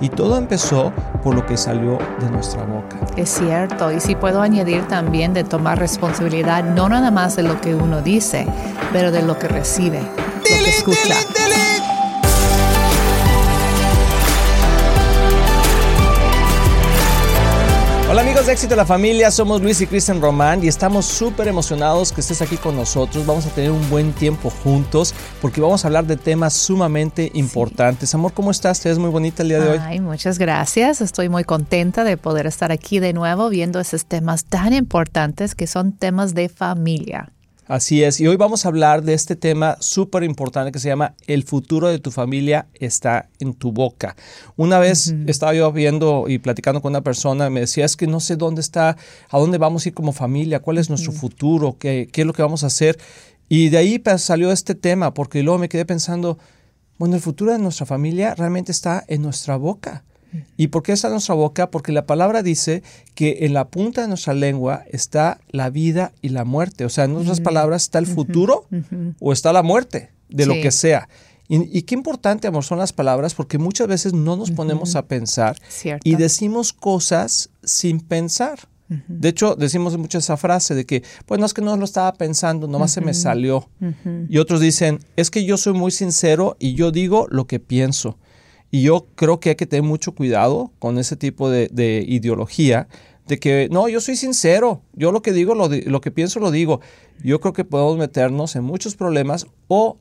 Y todo empezó por lo que salió de nuestra boca. Es cierto, y si puedo añadir también de tomar responsabilidad no nada más de lo que uno dice, pero de lo que recibe, lo que escucha. Amigos de Éxito de la Familia, somos Luis y Cristian Román y estamos súper emocionados que estés aquí con nosotros. Vamos a tener un buen tiempo juntos porque vamos a hablar de temas sumamente importantes. Amor, ¿cómo estás? Te ves muy bonita el día de hoy. Ay, muchas gracias. Estoy muy contenta de poder estar aquí de nuevo viendo esos temas tan importantes que son temas de familia. Así es, y hoy vamos a hablar de este tema súper importante que se llama El futuro de tu familia está en tu boca. Una vez estaba yo viendo y platicando con una persona, me decía, es que no sé dónde está, a dónde vamos a ir como familia, cuál es nuestro futuro, qué, qué es lo que vamos a hacer. Y de ahí pues, salió este tema, porque luego me quedé pensando, bueno, el futuro de nuestra familia realmente está en nuestra boca. ¿Y por qué está en nuestra boca? Porque la palabra dice que en la punta de nuestra lengua está la vida y la muerte. O sea, en otras palabras, está el futuro o está la muerte de lo que sea. Y, qué importante, amor, son las palabras porque muchas veces no nos ponemos a pensar y decimos cosas sin pensar. De hecho, decimos mucho esa frase de que, pues no es que no lo estaba pensando, nomás se me salió. Y otros dicen, es que yo soy muy sincero y yo digo lo que pienso. Y yo creo que hay que tener mucho cuidado con ese tipo de, ideología, de que no, yo soy sincero, yo lo que digo, lo, lo, que pienso lo digo. Yo creo que podemos meternos en muchos problemas o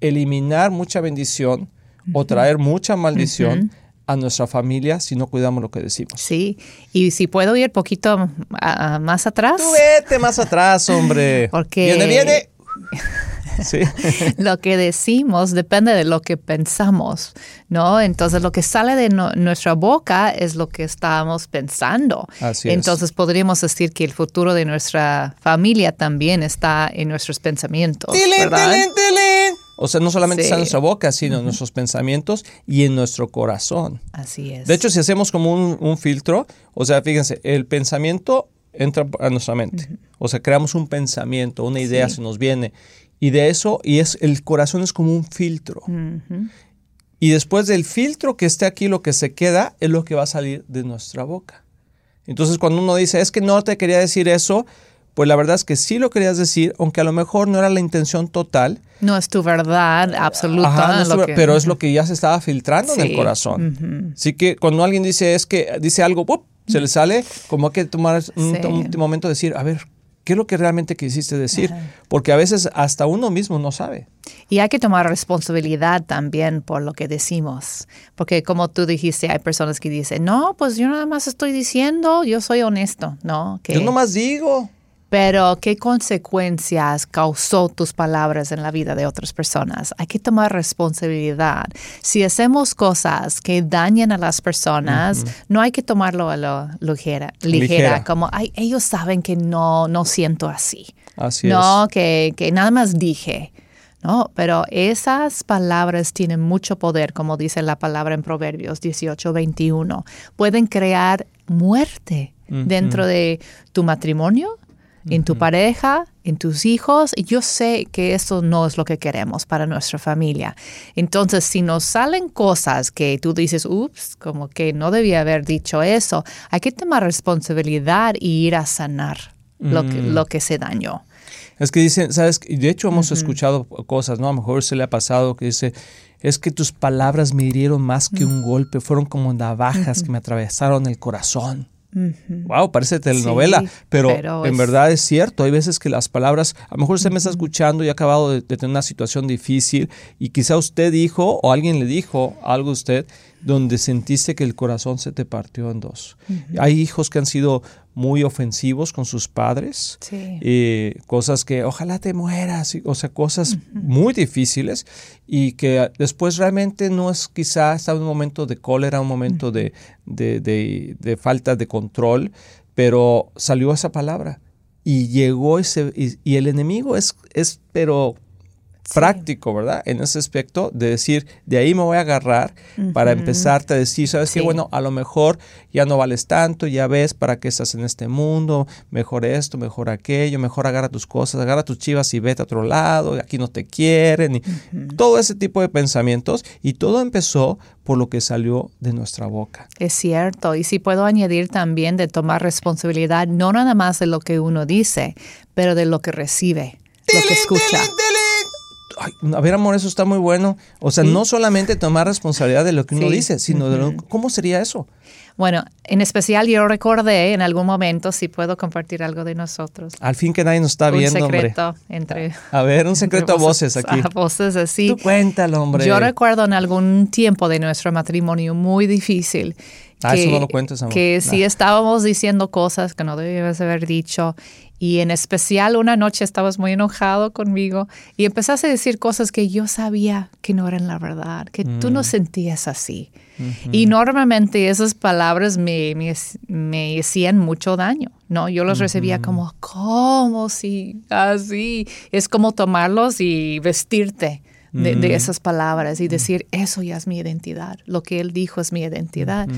eliminar mucha bendición o traer mucha maldición. a nuestra familia si no cuidamos lo que decimos. Sí, y si puedo ir poquito más atrás. Tú vete más atrás, hombre. Porque... Viene, viene. lo que decimos depende de lo que pensamos, ¿no? Entonces lo que sale de nuestra boca es lo que estamos pensando. Entonces podríamos decir que el futuro de nuestra familia también está en nuestros pensamientos. O sea, no solamente está en nuestra boca, sino en nuestros pensamientos y en nuestro corazón. Así es. De hecho, si hacemos como un, filtro, o sea, fíjense, el pensamiento entra a nuestra mente. O sea, creamos un pensamiento, una idea se nos viene y de eso, y es el corazón es como un filtro. Y después del filtro que esté aquí, lo que se queda es lo que va a salir de nuestra boca. Entonces, cuando uno dice, es que no te quería decir eso, pues la verdad es que sí lo querías decir, aunque a lo mejor no era la intención total. No es tu verdad absoluta. pero es lo que ya se estaba filtrando en el corazón. Así que cuando alguien dice, es que dice algo, se le sale, como hay que tomar un, un momento de decir, a ver, ¿Qué es lo que realmente quisiste decir? Porque a veces hasta uno mismo no sabe. Y hay que tomar responsabilidad también por lo que decimos. Porque como tú dijiste, hay personas que dicen, no, pues yo nada más estoy diciendo, yo soy honesto, ¿no? Que, yo nomás digo. Pero, ¿qué consecuencias causó tus palabras en la vida de otras personas? Hay que tomar responsabilidad. Si hacemos cosas que dañan a las personas, no hay que tomarlo a lo ligera, ligera, como Ay, ellos saben que no, no siento así. Así no, Que, que nada más dije. No, pero esas palabras tienen mucho poder, como dice la palabra en Proverbios 18, 21. Pueden crear muerte dentro de tu matrimonio, en tu pareja, en tus hijos. Y yo sé que eso no es lo que queremos para nuestra familia. Entonces, si nos salen cosas que tú dices, ups, como que no debía haber dicho eso, hay que tomar responsabilidad y ir a sanar lo, que, mm. lo que se dañó. Es que dicen, ¿sabes? De hecho, hemos escuchado cosas, ¿no? A lo mejor se le ha pasado que dice, es que tus palabras me hirieron más que un golpe, fueron como navajas que me atravesaron el corazón. Wow, parece telenovela, pero, en verdad es cierto. Hay veces que las palabras, a lo mejor usted me está escuchando y ha acabado de, tener una situación difícil y quizá usted dijo o alguien le dijo algo a usted donde sentiste que el corazón se te partió en dos. Hay hijos que han sido muy ofensivos con sus padres, eh, cosas que ojalá te mueras, o sea, cosas muy difíciles y que después realmente no es quizá está un momento de cólera, un momento de, de, falta de control, pero salió esa palabra y llegó ese, y, el enemigo es, es pero práctico, ¿verdad? En ese aspecto de decir, de ahí me voy a agarrar para empezarte a decir, ¿sabes qué? Bueno, a lo mejor ya no vales tanto, ya ves para qué estás en este mundo, mejor esto, mejor aquello, mejor agarra tus cosas, agarra tus chivas y vete a otro lado, aquí no te quieren, y todo ese tipo de pensamientos. Y todo empezó por lo que salió de nuestra boca. Es cierto, y si puedo añadir también de tomar responsabilidad, no nada más de lo que uno dice, pero de lo que recibe, lo que escucha a ver, amor, eso está muy bueno. O sea, no solamente tomar responsabilidad de lo que uno dice, sino de lo, cómo sería eso. Bueno, en especial yo recordé en algún momento si puedo compartir algo de nosotros. Al fin que nadie nos está viendo, un secreto entre. A ver, un secreto a voces, aquí. A voces así. Tú cuéntalo, hombre. Yo recuerdo en algún tiempo de nuestro matrimonio muy difícil. Ah, eso no lo cuentes, amor. Que sí estábamos diciendo cosas que no debíamos haber dicho y en especial una noche estabas muy enojado conmigo y empezaste a decir cosas que yo sabía que no eran la verdad, que tú no mm. sentías así. Y normalmente esas palabras me, me, hacían mucho daño, ¿no? Yo los recibía como, ¿cómo si así? Es como tomarlos y vestirte de, esas palabras y decir, eso ya es mi identidad, lo que él dijo es mi identidad.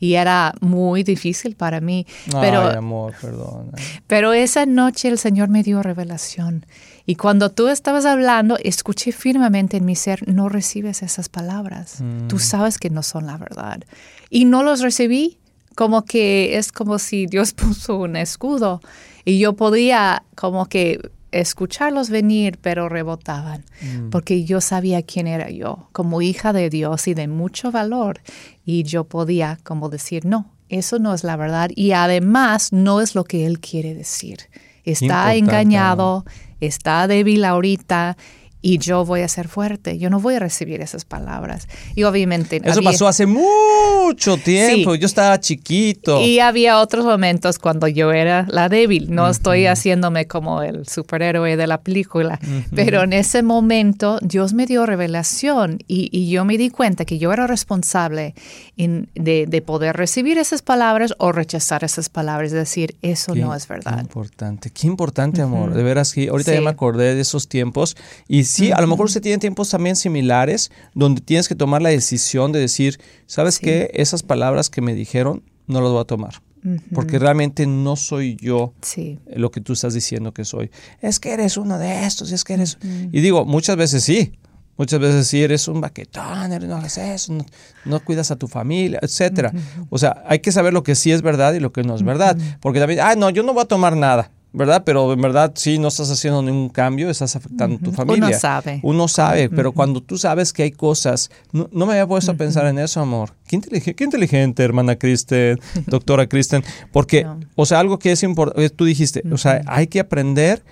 Y era muy difícil para mí. Pero, amor, perdón. Pero esa noche el Señor me dio revelación. Y cuando tú estabas hablando, escuché firmemente en mi ser, no recibes esas palabras. Tú mm. sabes que no son la verdad. Y no los recibí como que es como si Dios puso un escudo y yo podía como que escucharlos venir, pero rebotaban, mm. porque yo sabía quién era yo, como hija de Dios y de mucho valor, y yo podía como decir, no, eso no es la verdad, y además no es lo que Él quiere decir. Está engañado, está débil ahorita, y yo voy a ser fuerte. Yo no voy a recibir esas palabras. Y obviamente... Eso pasó hace mucho tiempo. Yo estaba chiquito. Y había otros momentos cuando yo era la débil. No estoy haciéndome como el superhéroe de la película. Pero en ese momento Dios me dio revelación y, yo me di cuenta que yo era responsable de, poder recibir esas palabras o rechazar esas palabras. Es decir, eso no es verdad. Qué importante. Qué importante, amor. De veras que ahorita ya me acordé de esos tiempos y sí, a lo mejor usted tiene tiempos también similares donde tienes que tomar la decisión de decir, ¿sabes qué? Esas palabras que me dijeron no las voy a tomar. Porque realmente no soy yo lo que tú estás diciendo que soy. Es que eres uno de estos, es que eres... Y digo, muchas veces sí, Muchas veces sí eres un baquetón, no haces eso, no, cuidas a tu familia, etcétera. O sea, hay que saber lo que sí es verdad y lo que no es verdad. Porque también, ah, no, yo no voy a tomar nada. ¿Verdad? Pero en verdad sí no estás haciendo ningún cambio, estás afectando a tu familia. Uno sabe. Uno sabe, pero cuando tú sabes que hay cosas, no, me había puesto a pensar en eso, amor. Qué, inteligente, inteligente hermana Kristen, doctora Kristen, porque, o sea, algo que es importante, eh, tú dijiste, o sea, hay que aprender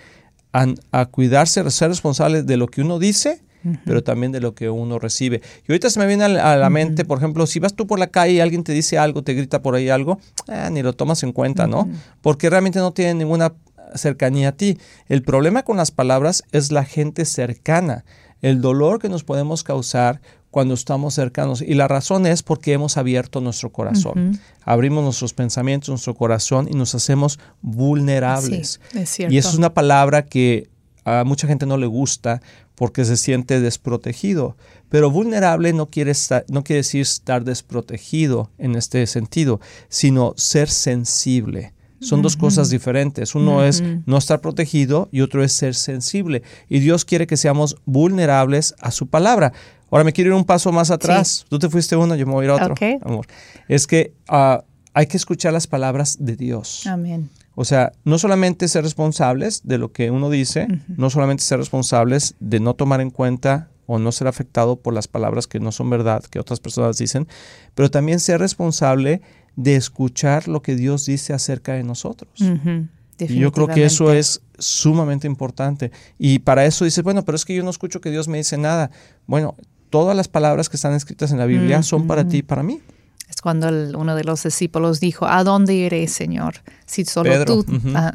a, a cuidarse, a ser responsable de lo que uno dice pero también de lo que uno recibe. Y ahorita se me viene a la, mente, por ejemplo, si vas tú por la calle y alguien te dice algo, te grita por ahí algo, eh, ni lo tomas en cuenta, ¿no? Porque realmente no tiene ninguna cercanía a ti. El problema con las palabras es la gente cercana, el dolor que nos podemos causar cuando estamos cercanos. Y la razón es porque hemos abierto nuestro corazón. Abrimos nuestros pensamientos, nuestro corazón y nos hacemos vulnerables. y eso es una palabra que a mucha gente no le gusta porque se siente desprotegido. Pero vulnerable no quiere, no quiere decir estar desprotegido en este sentido, sino ser sensible. Son dos cosas diferentes. Uno es no estar protegido y otro es ser sensible. Y Dios quiere que seamos vulnerables a su palabra. Ahora me quiero ir un paso más atrás. Tú te fuiste uno, yo me voy a ir a otro. Amor. Es que ah, hay que escuchar las palabras de Dios. Amén. O sea, no solamente ser responsables de lo que uno dice, no solamente ser responsables de no tomar en cuenta o no ser afectado por las palabras que no son verdad, que otras personas dicen, pero también ser responsable de escuchar lo que Dios dice acerca de nosotros. Y yo creo que eso es sumamente importante. Y para eso dice, bueno, pero es que yo no escucho que Dios me dice nada. Bueno, todas las palabras que están escritas en la Biblia son para ti y para mí. Es cuando uno de los discípulos dijo, ¿a dónde iré, Señor? Si solo, tú,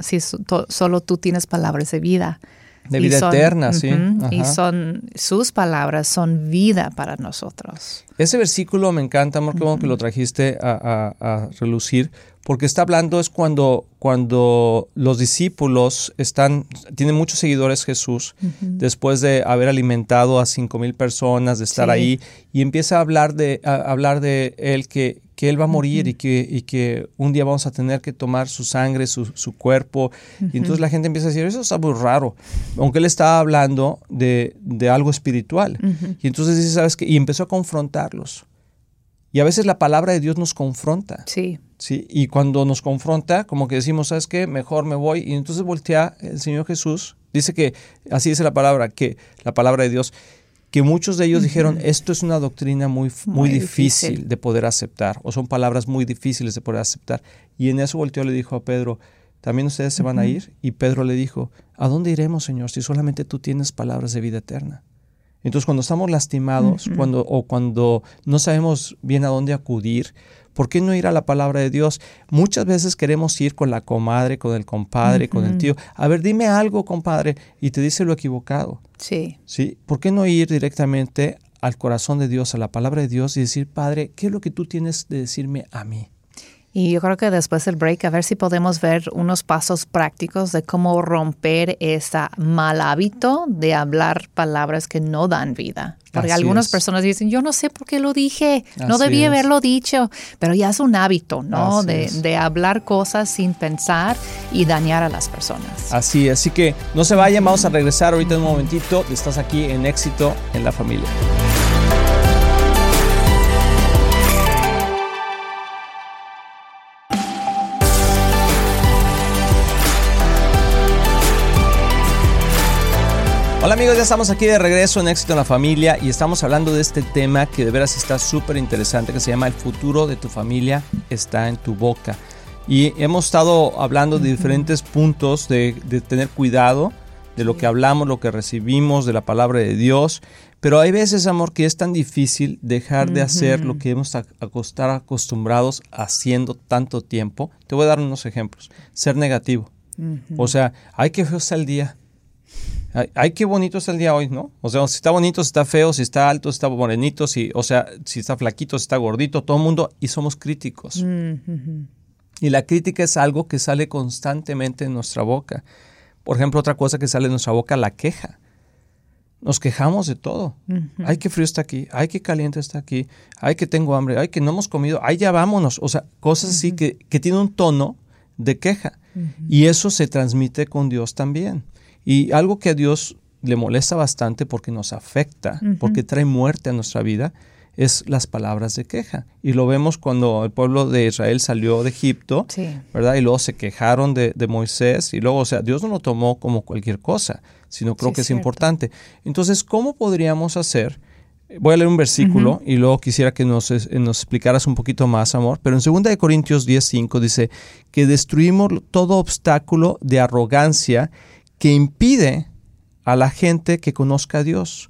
si solo tú tienes palabras de vida. De vida eterna, sí. Y son, sus palabras son vida para nosotros. Ese versículo me encanta, amor, qué que lo trajiste a, relucir, porque está hablando es cuando, cuando los discípulos están, tienen muchos seguidores Jesús, después de haber alimentado a cinco mil personas, de estar ahí, y empieza a hablar de, a hablar de él que, que Él va a morir y, que, y que un día vamos a tener que tomar su sangre, su, su cuerpo. Y entonces la gente empieza a decir, eso está muy raro, aunque Él estaba hablando de, de algo espiritual. Y entonces dice, ¿sabes qué? Y empezó a confrontarlos. Y a veces la palabra de Dios nos confronta. Sí. Sí, y cuando nos confronta, como que decimos, ¿sabes qué? Mejor me voy. Y entonces voltea el Señor Jesús. Dice que, así dice la palabra, que la palabra de Dios, que muchos de ellos dijeron, esto es una doctrina muy, muy, difícil, de poder aceptar, o son palabras muy difíciles de poder aceptar. Y en eso volteó y le dijo a Pedro, ¿también ustedes se van a ir? Y Pedro le dijo, ¿a dónde iremos, Señor, si solamente tú tienes palabras de vida eterna? Entonces, cuando estamos lastimados, cuando, o cuando no sabemos bien a dónde acudir, ¿Por qué no ir a la palabra de Dios? Muchas veces queremos ir con la comadre, con el compadre, con el tío. A ver, dime algo, compadre, y te dice lo equivocado. Sí. ¿Sí? ¿Por qué no ir directamente al corazón de Dios, a la palabra de Dios y decir, Padre, ¿qué es lo que tú tienes de decirme a mí? Y yo creo que después del break, a ver si podemos ver unos pasos prácticos de cómo romper ese mal hábito de hablar palabras que no dan vida. Porque algunas personas dicen, yo no sé por qué lo dije, no debía haberlo dicho, pero ya es un hábito, ¿no? De, de, hablar cosas sin pensar y dañar a las personas. Así, así que no se vayan, vamos a regresar ahorita en un momentito. Estás aquí en éxito en la familia. Hola amigos, ya estamos aquí de regreso en Éxito en la Familia y estamos hablando de este tema que de veras está súper interesante, que se llama El futuro de tu familia está en tu boca. Y hemos estado hablando de diferentes puntos de, tener cuidado de lo que hablamos, lo que recibimos, de la palabra de Dios. Pero hay veces, amor, que es tan difícil dejar de hacer lo que hemos estar acostumbrados haciendo tanto tiempo. Te voy a dar unos ejemplos. Ser negativo. O sea, hay que feo el día Ay, qué bonito es el día hoy, ¿no? O sea, si está bonito, si está feo, si está alto, si está morenito, si, o sea, si está flaquito, si está gordito, todo el mundo, y somos críticos. Mm, y la crítica es algo que sale constantemente en nuestra boca. Por ejemplo, otra cosa que sale en nuestra boca, la queja. Nos quejamos de todo. Ay, qué frío está aquí. Ay, qué caliente está aquí. Ay, que tengo hambre. Ay, que no hemos comido. Ay, ya vámonos. O sea, cosas así que, que tienen un tono de queja. Y eso se transmite con Dios también. Y algo que a Dios le molesta bastante porque nos afecta, porque trae muerte a nuestra vida, es las palabras de queja. Y lo vemos cuando el pueblo de Israel salió de Egipto, ¿verdad? Y luego se quejaron de, Moisés y luego, o sea, Dios no lo tomó como cualquier cosa, sino creo que es importante. Entonces, ¿cómo podríamos hacer? Voy a leer un versículo y luego quisiera que nos, nos, explicaras un poquito más, amor. Pero en 2 Corintios 10:5 dice que destruimos todo obstáculo de arrogancia que impide a la gente que conozca a Dios.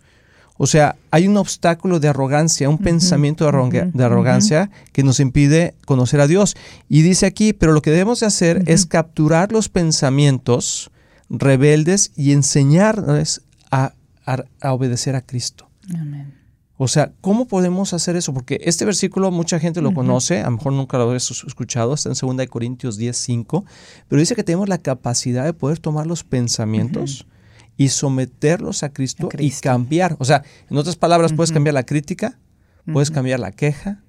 O sea, hay un obstáculo de arrogancia, un pensamiento de, arrogancia que nos impide conocer a Dios. Y dice aquí, pero lo que debemos de hacer es capturar los pensamientos rebeldes y enseñarles a, a obedecer a Cristo. Amén. O sea, ¿cómo podemos hacer eso? Porque este versículo mucha gente lo conoce, a lo mejor nunca lo habéis escuchado, está en 2 Corintios 10, 5, pero dice que tenemos la capacidad de poder tomar los pensamientos y someterlos a Cristo, y cambiar. O sea, en otras palabras, puedes cambiar la crítica, puedes cambiar la queja,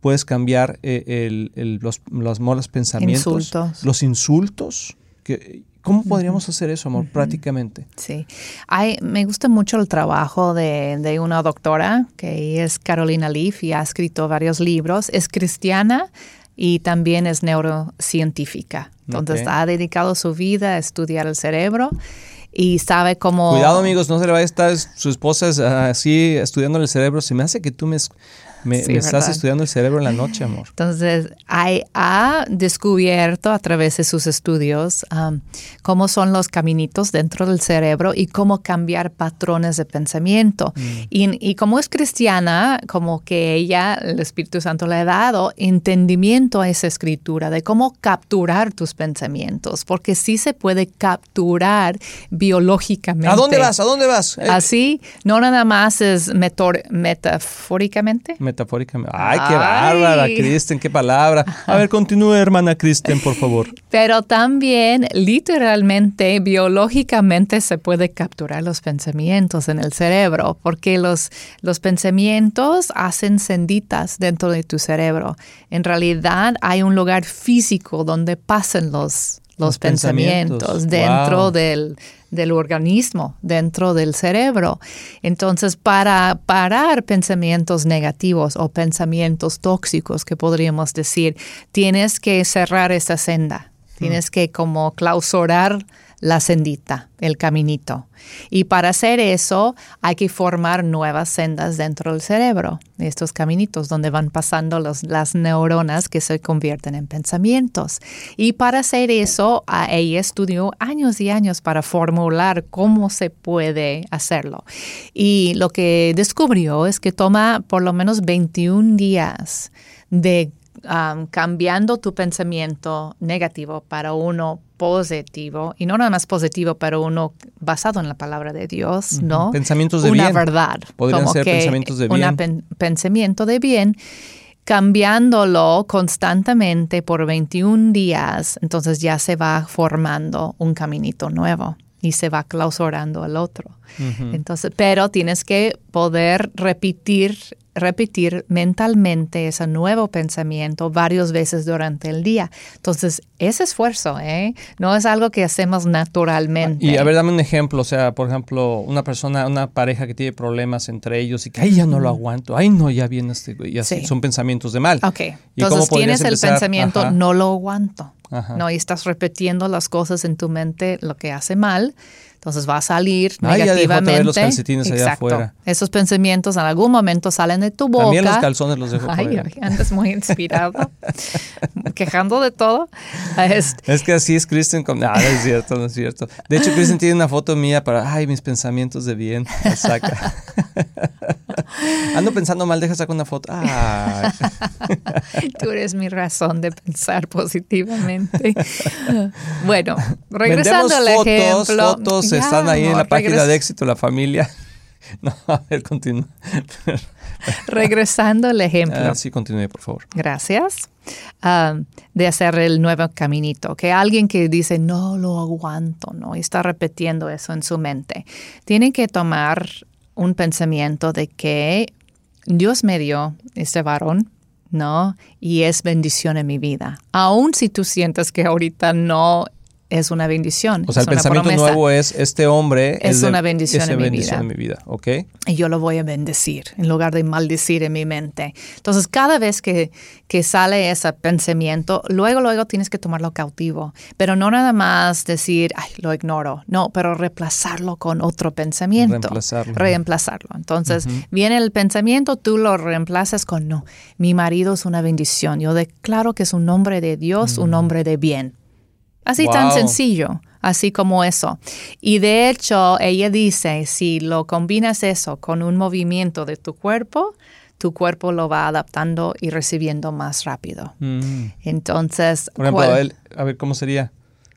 puedes cambiar eh, los, los malos pensamientos, los insultos. Que, ¿Cómo podríamos hacer eso, amor, prácticamente? Sí. Hay, me gusta mucho el trabajo de, una doctora, que es Carolina Leaf, y ha escrito varios libros. Es cristiana y también es neurocientífica. Entonces ha dedicado su vida a estudiar el cerebro y sabe cómo... Cuidado amigos, no se le vaya a estar su esposa así estudiando el cerebro. Se me hace que tú me Me, estás estudiando el cerebro en la noche, amor. Entonces, hay, ha descubierto a través de sus estudios um, cómo son los caminitos dentro del cerebro y cómo cambiar patrones de pensamiento. Mm. Y, y, como es cristiana, como que ella, el Espíritu Santo le ha dado entendimiento a esa escritura de cómo capturar tus pensamientos, porque sí se puede capturar biológicamente. ¿A dónde vas? ¿A dónde vas? Eh, Así, no nada más es metafóricamente. Metafóricamente. Ay, qué bárbara, Kristen, qué palabra. A ver, continúe, hermana Kristen, por favor. Pero también, literalmente, biológicamente se puede capturar los pensamientos en el cerebro, porque los, los pensamientos hacen senditas dentro de tu cerebro. En realidad, hay un lugar físico donde pasan los, los, pensamientos, dentro del, del, organismo, dentro del cerebro. Entonces, para parar pensamientos negativos o pensamientos tóxicos, que podríamos decir, tienes que cerrar esa senda, tienes que como clausurar la sendita, el caminito. Y para hacer eso hay que formar nuevas sendas dentro del cerebro, estos caminitos donde van pasando las neuronas que se convierten en pensamientos. Y para hacer eso, ella estudió años y años para formular cómo se puede hacerlo. Y lo que descubrió es que toma por lo menos 21 días de cambiando tu pensamiento negativo para uno positivo, y no nada más positivo, pero uno basado en la palabra de Dios, ¿no? Pensamientos de una bien. Una verdad. Podrían ser pensamientos de bien. Un pensamiento de bien cambiándolo constantemente por 21 días, entonces ya se va formando un caminito nuevo y se va clausurando el otro. Entonces, pero tienes que poder repetir repetir mentalmente ese nuevo pensamiento varias veces durante el día. Entonces, ese esfuerzo, ¿eh? No es algo que hacemos naturalmente. Y a ver, dame un ejemplo, o sea, por ejemplo, una persona, una pareja que tiene problemas entre ellos y que, ay, ya no lo aguanto, ay, no, ya viene este, y así son pensamientos de mal. Ok, entonces tienes el pensamiento, no lo aguanto, ¿no? Y estás repitiendo las cosas en tu mente, lo que hace mal. Entonces va a salir negativamente. los calcetines allá afuera. Esos pensamientos en algún momento salen de tu boca. También los calzones los dejo Ay, andas muy inspirado, quejando de todo. Es, que así es Kristen. Con... No, no es cierto, no es cierto. De hecho, Kristen tiene una foto mía para, ay, mis pensamientos de bien. saca. Ando pensando mal, deja sacar una foto. Tú eres mi razón de pensar positivamente. Bueno, regresando al ejemplo. Fotos, están ahí en la página de éxito, la familia. No, a ver, continúa. Regresando al ejemplo. Ah, sí, continúe, por favor. Gracias. Ah, de hacer el nuevo caminito. Que alguien que dice, no lo aguanto, ¿no? Y está repitiendo eso en su mente. Tiene que tomar un pensamiento de que Dios me dio este varón, ¿no? Y es bendición en mi vida. Aun si tú sientes que ahorita no es una bendición. O sea, el pensamiento nuevo es, este hombre es, una bendición, en, bendición mi vida. ¿ok? Y yo lo voy a bendecir en lugar de maldecir en mi mente. Entonces, cada vez que, que sale ese pensamiento, luego, luego tienes que tomarlo cautivo. Pero no nada más decir, ay, lo ignoro. No, pero reemplazarlo con otro pensamiento. Reemplazarlo. Reemplazarlo. Entonces, viene el pensamiento, tú lo reemplazas con, no, mi marido es una bendición. Yo declaro que es un hombre de Dios, un hombre de bien. Así tan sencillo, así como eso. Y de hecho, ella dice, si lo combinas eso con un movimiento de tu cuerpo, tu cuerpo lo va adaptando y recibiendo más rápido. Mm. Entonces, por ejemplo, a ver cómo sería.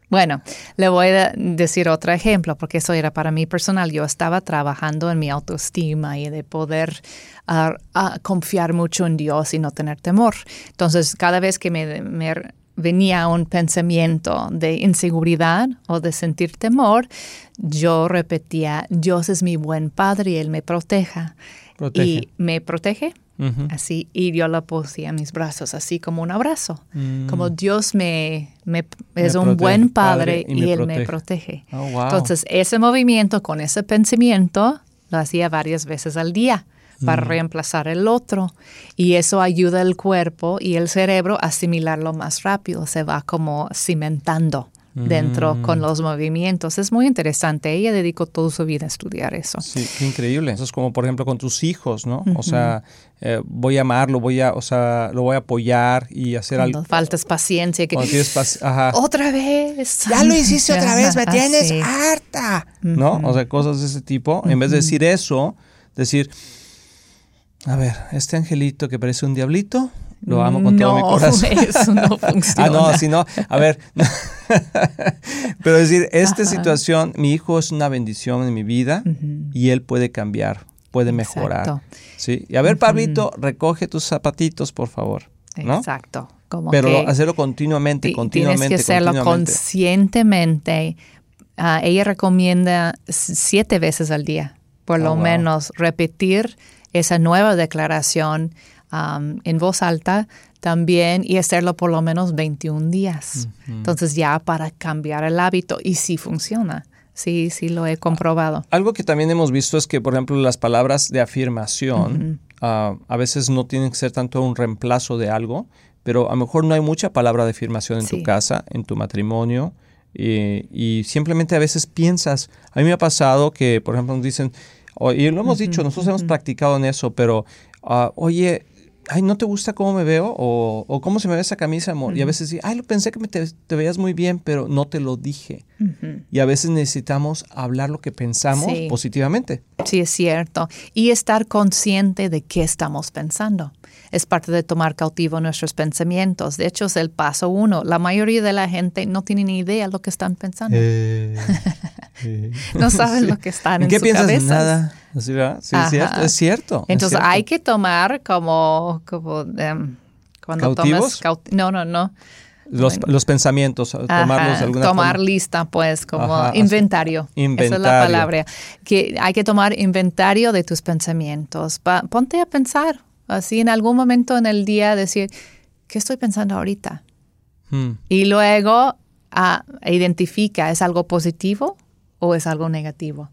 Bueno, le voy a decir otro ejemplo, porque eso era para mí personal. Yo estaba trabajando en mi autoestima y de poder ah, ah, confiar mucho en Dios y no tener temor. Entonces, cada vez que me, me venía un pensamiento de inseguridad o de sentir temor, yo repetía, Dios es mi buen padre y Él me proteja. Y me protege, así, y yo lo puse a mis brazos, así como un abrazo, mm. como Dios me, es un buen padre, y, Él me protege. Oh, Entonces, ese movimiento con ese pensamiento lo hacía varias veces al día para mm. reemplazar el otro. Y eso ayuda al cuerpo y el cerebro a asimilarlo más rápido, se va como cimentando dentro Mm. con los movimientos. Es muy interesante. Ella dedicó toda su vida a estudiar eso. Sí, qué increíble. Eso es como, por ejemplo, con tus hijos, ¿no? O sea, eh, voy a amarlo, voy a, o sea, lo voy a apoyar y hacer Cuando algo. faltas paciencia. Que, paci- ajá. Otra vez. Ya lo hiciste otra vez, me Ajá, tienes harta. ¿No? O sea, cosas de ese tipo. En vez de decir eso, decir, a ver, este angelito que parece un diablito, lo amo con todo mi No, corazón. eso no funciona. Ah, no, si no, a ver. Pero decir, esta situación, mi hijo es una bendición en mi vida y él puede cambiar, puede mejorar. Exacto. ¿sí? Y a ver, Pablito, recoge tus zapatitos, por favor. ¿no? Exacto. Como Pero que hacerlo continuamente, ti- continuamente. Tienes que hacerlo conscientemente. Ah, ella recomienda siete veces al día, por Oh, lo wow. menos, repetir esa nueva declaración am, en voz alta también y hacerlo por lo menos 21 días. Entonces ya para cambiar el hábito y sí funciona. Sí, sí lo he comprobado. Algo que también hemos visto es que, por ejemplo, las palabras de afirmación ah, a veces no tienen que ser tanto un reemplazo de algo, pero a lo mejor no hay mucha palabra de afirmación en tu casa, en tu matrimonio, y, y simplemente a veces piensas. A mí me ha pasado que, por ejemplo, nos dicen, o- y lo hemos dicho, nosotros hemos practicado en eso, pero, ah, oye, ay, ¿no te gusta cómo me veo? O, o ¿cómo se me ve esa camisa, amor? Y a veces sí, ay, lo pensé que me te, te veías muy bien, pero no te lo dije. Y a veces necesitamos hablar lo que pensamos Sí. positivamente. Sí, es cierto. Y estar consciente de qué estamos pensando. Es parte de tomar cautivo nuestros pensamientos. De hecho, es el paso uno. La mayoría de la gente no tiene ni idea lo que están pensando. No saben lo que están ¿En qué su piensas? cabeza. Nada. Es cierto. Es cierto. es Entonces cierto. hay que tomar como, como em, cuando ¿Cautivos? tomas caut- no, no, no. los, los pensamientos, tomarlos de alguna tomar forma. lista, pues, como Ajá, así. inventario. Esa es la Inventario. palabra. Que hay que tomar inventario de tus pensamientos. Pa- ponte a pensar, así en algún momento en el día, decir, ¿qué estoy pensando ahorita? Hmm. Y luego ah, identifica, ¿es algo positivo o es algo negativo?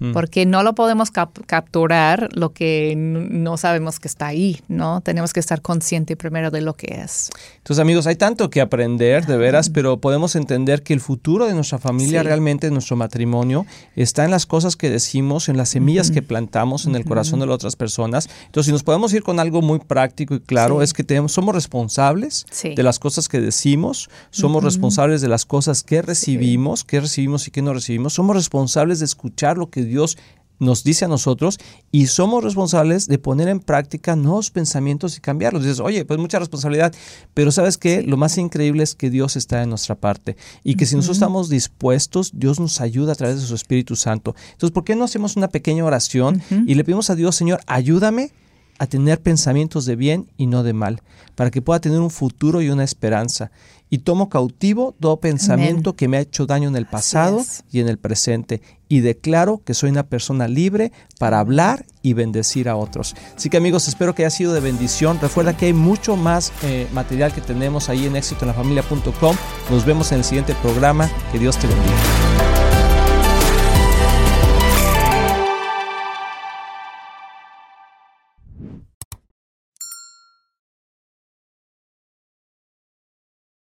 Mm. Porque no lo podemos cap- capturar lo que no sabemos que está ahí, ¿no? Tenemos que estar consciente primero de lo que es. Entonces, amigos, hay tanto que aprender, de veras, pero podemos entender que el futuro de nuestra familia, Sí. realmente de nuestro matrimonio, está en las cosas que decimos, en las semillas que plantamos en el corazón de las otras personas. Entonces, si nos podemos ir con algo muy práctico y claro, Sí. es que tenemos, somos responsables Sí. de las cosas que decimos, somos responsables de las cosas que recibimos, qué recibimos y qué no recibimos, somos responsables de escuchar lo que Dios nos dice a nosotros y somos responsables de poner en práctica nuevos pensamientos y cambiarlos. Dices, oye, pues mucha responsabilidad, pero sabes que lo más increíble es que Dios está en nuestra parte y que si nosotros estamos dispuestos, Dios nos ayuda a través de su Espíritu Santo. Entonces, ¿por qué no hacemos una pequeña oración y le pedimos a Dios, Señor, ayúdame a tener pensamientos de bien y no de mal, para que pueda tener un futuro y una esperanza. Y tomo cautivo todo pensamiento que me ha hecho daño en el pasado y en el presente. Y declaro que soy una persona libre para hablar y bendecir a otros. Así que amigos, espero que haya sido de bendición. Recuerda que hay mucho más eh, material que tenemos ahí en éxitoenlafamilia.com. Nos vemos en el siguiente programa. Que Dios te bendiga.